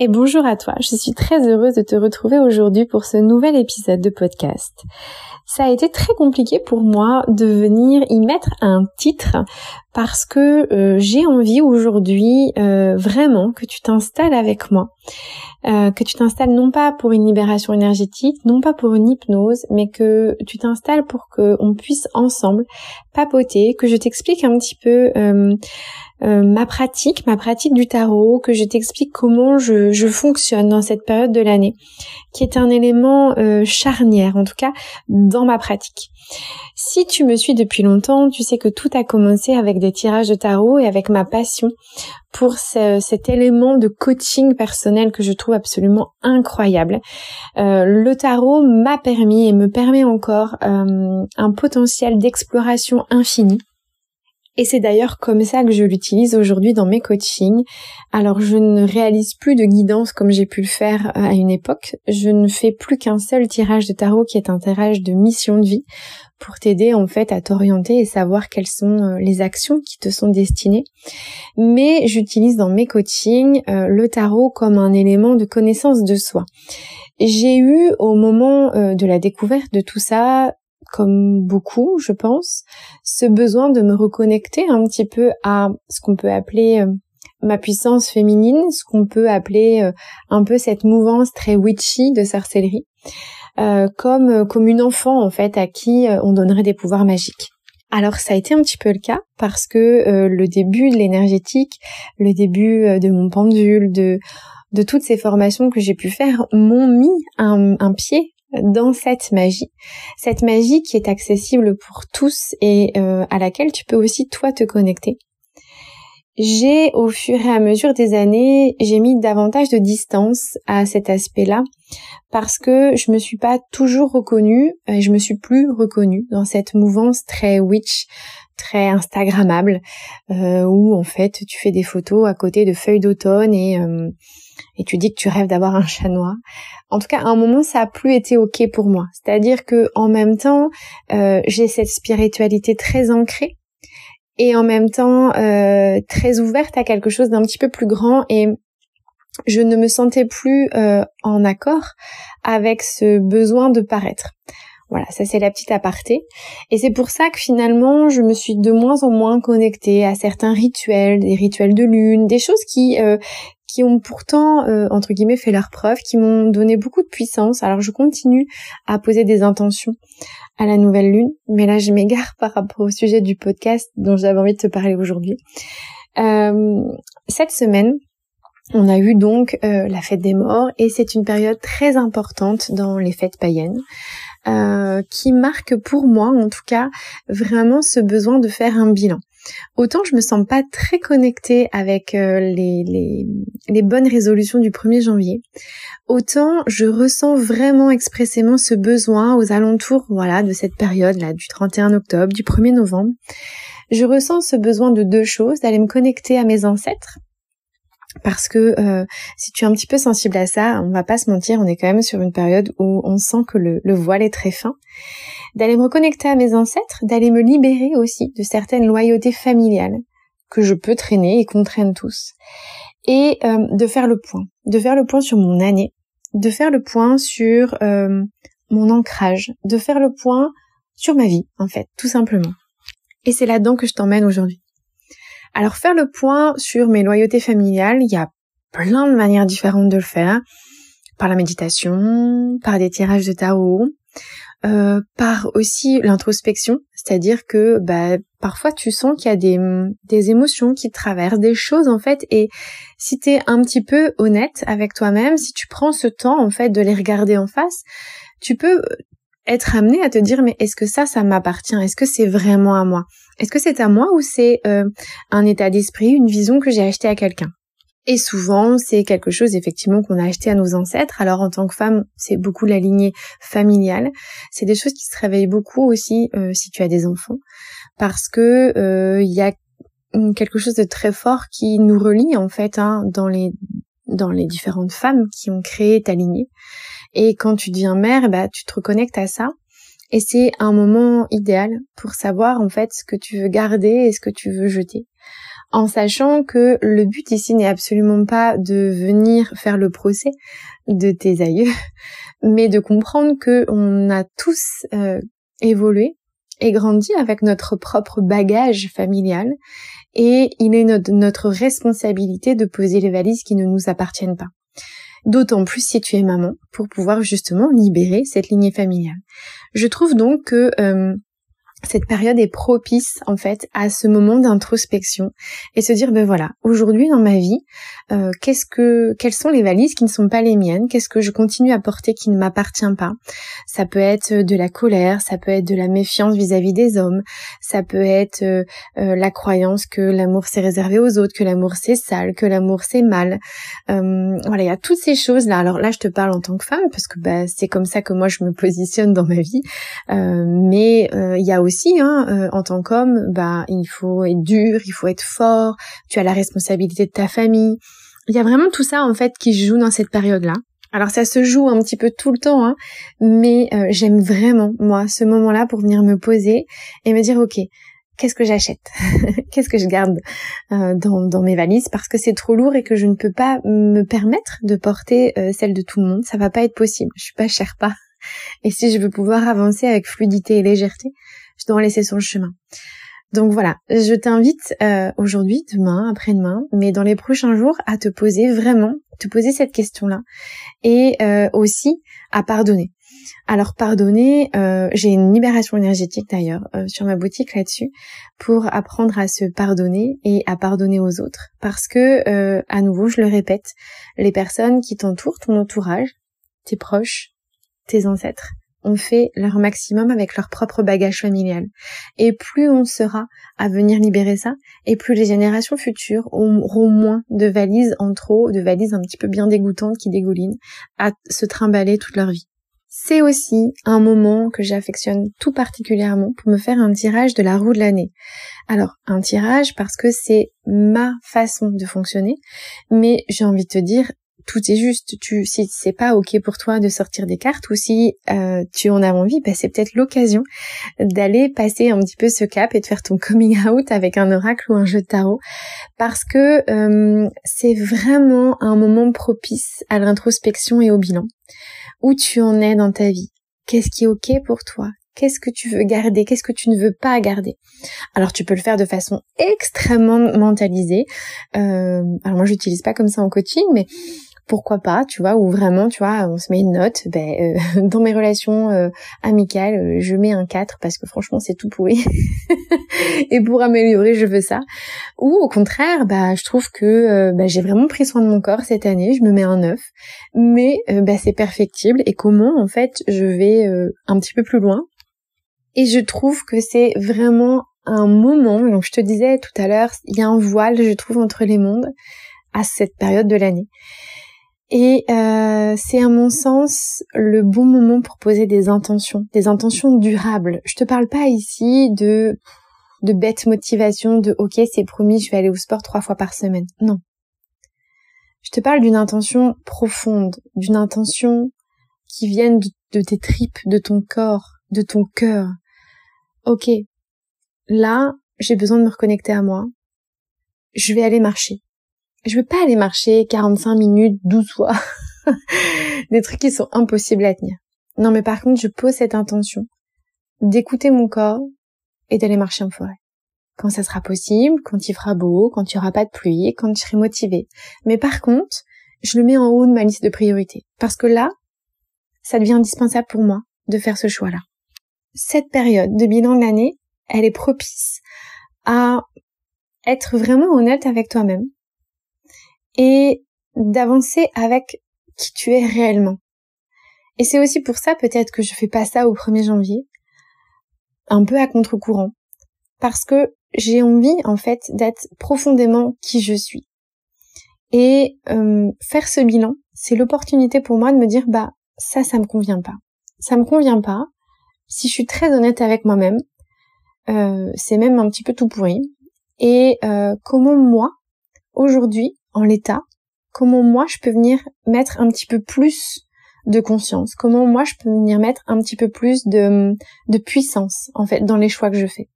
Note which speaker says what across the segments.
Speaker 1: Et bonjour à toi, je suis très heureuse de te retrouver aujourd'hui pour ce nouvel épisode de podcast. Ça a été très compliqué pour moi de venir y mettre un titre parce que euh, j'ai envie aujourd'hui euh, vraiment que tu t'installes avec moi, euh, que tu t'installes non pas pour une libération énergétique, non pas pour une hypnose, mais que tu t'installes pour que on puisse ensemble papoter, que je t'explique un petit peu euh, ma pratique, ma pratique du tarot, que je t'explique comment je, fonctionne dans cette période de l'année, qui est un élément euh, charnière, en tout cas dans ma pratique. Si tu me suis depuis longtemps, tu sais que tout a commencé avec des tirages de tarot et avec ma passion pour cet élément de coaching personnel que je trouve absolument incroyable. Euh, le tarot m'a permis et me permet encore un potentiel d'exploration infini et c'est d'ailleurs comme ça que je l'utilise aujourd'hui dans mes coachings. Alors je ne réalise plus de guidance comme j'ai pu le faire euh, à une époque. Je ne fais plus qu'un seul tirage de tarot qui est un tirage de mission de vie pour t'aider en fait à t'orienter et savoir quelles sont euh, les actions qui te sont destinées. Mais j'utilise dans mes coachings euh, le tarot comme un élément de connaissance de soi. J'ai eu au moment de la découverte de tout ça comme beaucoup, je pense, ce besoin de me reconnecter un petit peu à ce qu'on peut appeler euh, ma puissance féminine, ce qu'on peut appeler euh, un peu cette mouvance très witchy de sorcellerie, euh, comme comme une enfant en fait à qui on donnerait des pouvoirs magiques. Alors ça a été un petit peu le cas parce que le début de l'énergétique, le début de mon pendule, de toutes ces formations que j'ai pu faire m'ont mis un pied dans cette magie. Cette magie qui est accessible pour tous et euh, à laquelle tu peux aussi toi te connecter. J'ai au fur et à mesure des années, j'ai mis davantage de distance à cet aspect-là parce que je me suis pas toujours reconnue et je me suis plus reconnue dans cette mouvance très witch, très instagrammable euh, où en fait tu fais des photos à côté de feuilles d'automne et euh, et tu dis que tu rêves d'avoir un chat noir. En tout cas, à un moment, ça a plus été ok pour moi. C'est-à-dire que en même temps, euh, j'ai cette spiritualité très ancrée et en même temps euh, très ouverte à quelque chose d'un petit peu plus grand et je ne me sentais plus euh, en accord avec ce besoin de paraître. Voilà, ça c'est la petite aparté. Et c'est pour ça que finalement, je me suis de moins en moins connectée à certains rituels, des rituels de lune, des choses qui qui ont pourtant euh, entre guillemets fait leur preuve, qui m'ont donné beaucoup de puissance. Alors je continue à poser des intentions à la nouvelle lune, mais là je m'égare par rapport au sujet du podcast dont j'avais envie de te parler aujourd'hui. Euh, cette semaine, on a eu donc la fête des morts et c'est une période très importante dans les fêtes païennes. Euh, qui marque pour moi, en tout cas, vraiment ce besoin de faire un bilan. Autant je me sens pas très connectée avec euh, les, les, les, bonnes résolutions du 1er janvier, autant je ressens vraiment expressément ce besoin aux alentours voilà de cette période là du 31 octobre, du 1er novembre. Je ressens ce besoin de deux choses, d'aller me connecter à mes ancêtres parce que euh, si tu es un petit peu sensible à ça, on va pas se mentir, on est quand même sur une période où on sent que le, voile est très fin. D'aller me reconnecter à mes ancêtres, d'aller me libérer aussi de certaines loyautés familiales que je peux traîner et qu'on traîne tous. Et euh, de faire le point, de faire le point sur mon année, de faire le point sur euh, mon ancrage, de faire le point sur ma vie, en fait, tout simplement. Et c'est là-dedans que je t'emmène aujourd'hui. Alors faire le point sur mes loyautés familiales, il y a plein de manières différentes de le faire. Par la méditation, par des tirages de tarot, euh, par aussi l'introspection, c'est-à-dire que bah, parfois tu sens qu'il y a des, des émotions qui traversent, des choses en fait, et si tu es un petit peu honnête avec toi-même, si tu prends ce temps en fait de les regarder en face, tu peux être amené à te dire mais est-ce que ça, ça m'appartient? Est-ce que c'est vraiment à moi? Est-ce que c'est à moi ou c'est euh, un état d'esprit, une vision que j'ai acheté à quelqu'un? Et souvent, c'est quelque chose effectivement qu'on a acheté à nos ancêtres. Alors en tant que femme, c'est beaucoup la lignée familiale. C'est des choses qui se réveillent beaucoup aussi euh, si tu as des enfants, parce que euh, il y a quelque chose de très fort qui nous relie en fait hein, dans les dans les différentes femmes qui ont créé ta lignée. Et quand tu deviens mère, bah tu te reconnectes à ça. Et c'est un moment idéal pour savoir en fait ce que tu veux garder et ce que tu veux jeter en sachant que le but ici n'est absolument pas de venir faire le procès de tes aïeux, mais de comprendre que on a tous euh, évolué et grandi avec notre propre bagage familial et il est notre, notre responsabilité de poser les valises qui ne nous appartiennent pas. D'autant plus si tu es maman pour pouvoir justement libérer cette lignée familiale. Je trouve donc que euh, cette période est propice en fait à ce moment d'introspection et se dire ben voilà aujourd'hui dans ma vie euh, qu'est-ce que quelles sont les valises qui ne sont pas les miennes? Qu'est-ce que je continue à porter qui ne m'appartient pas? Ça peut être de la colère ça peut être de la méfiance vis-à-vis des hommes ça peut être euh, euh, la croyance que l'amour c'est réservé aux autres que l'amour c'est sale que l'amour c'est mal. Voilà il y a toutes ces choses là alors là je te parle en tant que femme parce que bah, c'est comme ça que moi je me positionne dans ma vie. Mais il y a aussi, hein, euh, en tant qu'homme, bah, il faut être dur, il faut être fort, tu as la responsabilité de ta famille. Il y a vraiment tout ça, en fait, qui joue dans cette période-là. Alors ça se joue un petit peu tout le temps, hein, mais euh, j'aime vraiment, moi, ce moment-là pour venir me poser et me dire, ok, qu'est-ce que j'achète? Qu'est-ce que je garde euh, dans, dans, mes valises? Parce que c'est trop lourd et que je ne peux pas me permettre de porter celle de tout le monde. Ça va pas être possible. Je suis pas pas. Et si je veux pouvoir avancer avec fluidité et légèreté, laisser sur le chemin. Donc voilà, je t'invite euh, aujourd'hui, demain, après-demain, mais dans les prochains jours, à te poser vraiment, te poser cette question-là, et euh, aussi à pardonner. Alors pardonner, euh, j'ai une libération énergétique d'ailleurs sur ma boutique là-dessus pour apprendre à se pardonner et à pardonner aux autres. Parce que, à nouveau, je le répète, les personnes qui t'entourent, ton entourage, tes proches, tes ancêtres, fait leur maximum avec leur propre bagage familial. Et plus on sera à venir libérer ça, et plus les générations futures auront moins de valises en trop, de valises un petit peu bien dégoûtantes qui dégoulinent, à se trimballer toute leur vie. C'est aussi un moment que j'affectionne tout particulièrement pour me faire un tirage de la roue de l'année. Alors, un tirage parce que c'est ma façon de fonctionner, mais j'ai envie de te dire, tout est juste. Tu, si c'est pas ok pour toi de sortir des cartes ou si euh, tu en as envie, bah, c'est peut-être l'occasion d'aller passer un petit peu ce cap et de faire ton coming out avec un oracle ou un jeu de tarot, parce que euh, c'est vraiment un moment propice à l'introspection et au bilan. Où tu en es dans ta vie? Qu'est-ce qui est ok pour toi? Qu'est-ce que tu veux garder? Qu'est-ce que tu ne veux pas garder? Alors tu peux le faire de façon extrêmement mentalisée. Euh, alors moi j'utilise pas comme ça en coaching, mais pourquoi pas, tu vois, ou vraiment, tu vois, on se met une note, ben, euh, dans mes relations euh, amicales, euh, je mets un 4 parce que franchement, c'est tout pourri. et pour améliorer, je veux ça. Ou au contraire, bah, je trouve que bah, j'ai vraiment pris soin de mon corps cette année, je me mets un 9, mais bah, c'est perfectible et comment, en fait, je vais un petit peu plus loin. Et je trouve que c'est vraiment un moment, donc je te disais tout à l'heure, il y a un voile, je trouve, entre les mondes à cette période de l'année. Et euh, c'est à mon sens le bon moment pour poser des intentions, des intentions durables. Je te parle pas ici de de bête motivation, de ok c'est promis je vais aller au sport trois fois par semaine. Non. Je te parle d'une intention profonde, d'une intention qui vienne de, de tes tripes, de ton corps, de ton cœur. Ok, là j'ai besoin de me reconnecter à moi. Je vais aller marcher je veux pas aller marcher 45 minutes 12 fois. Des trucs qui sont impossibles à tenir. Non, mais par contre, je pose cette intention d'écouter mon corps et d'aller marcher en forêt. Quand ça sera possible, quand il fera beau, quand il y aura pas de pluie, quand je serai motivée. Mais par contre, je le mets en haut de ma liste de priorités. Parce que là, ça devient indispensable pour moi de faire ce choix-là. Cette période de bilan de l'année, elle est propice à être vraiment honnête avec toi-même, et d'avancer avec qui tu es réellement. Et c'est aussi pour ça peut-être que je fais pas ça au 1er janvier, un peu à contre-courant, parce que j'ai envie en fait d'être profondément qui je suis. Et euh, faire ce bilan, c'est l'opportunité pour moi de me dire bah ça, ça me convient pas. Ça me convient pas. Si je suis très honnête avec moi-même, euh, c'est même un petit peu tout pourri. Et euh, comment moi, aujourd'hui, en l'état, comment moi je peux venir mettre un petit peu plus de conscience, comment moi je peux venir mettre un petit peu plus de, de puissance en fait dans les choix que je fais?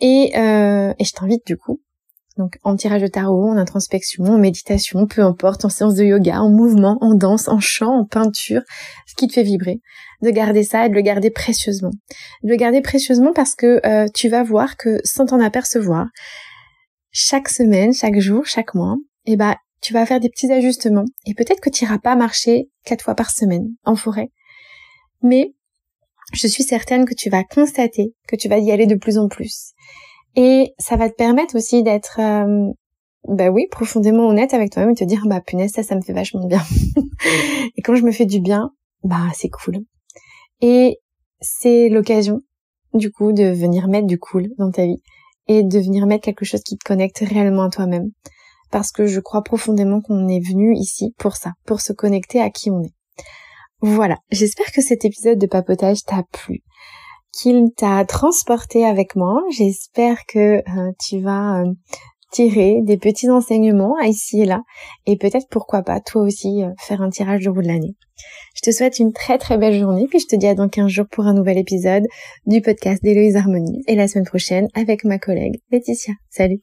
Speaker 1: Et, euh, et je t'invite du coup, donc en tirage de tarot, en introspection, en méditation, peu importe, en séance de yoga, en mouvement, en danse, en chant, en peinture, ce qui te fait vibrer, de garder ça et de le garder précieusement. De le garder précieusement parce que euh, tu vas voir que sans t'en apercevoir, chaque semaine, chaque jour, chaque mois, eh ben, tu vas faire des petits ajustements et peut-être que tu iras pas marcher quatre fois par semaine en forêt. Mais je suis certaine que tu vas constater que tu vas y aller de plus en plus. Et ça va te permettre aussi d'être, euh, bah oui, profondément honnête avec toi-même et te dire, bah punaise, ça, ça me fait vachement bien. et quand je me fais du bien, bah c'est cool. Et c'est l'occasion, du coup, de venir mettre du cool dans ta vie et de venir mettre quelque chose qui te connecte réellement à toi-même. Parce que je crois profondément qu'on est venu ici pour ça, pour se connecter à qui on est. Voilà, j'espère que cet épisode de papotage t'a plu, qu'il t'a transporté avec moi. J'espère que euh, tu vas euh, tirer des petits enseignements ici et là et peut-être pourquoi pas toi aussi euh, faire un tirage de roue de l'année. Je te souhaite une très très belle journée puis je te dis à dans 15 jours pour un nouvel épisode du podcast d'Héloïse Harmonie et la semaine prochaine avec ma collègue Laetitia. Salut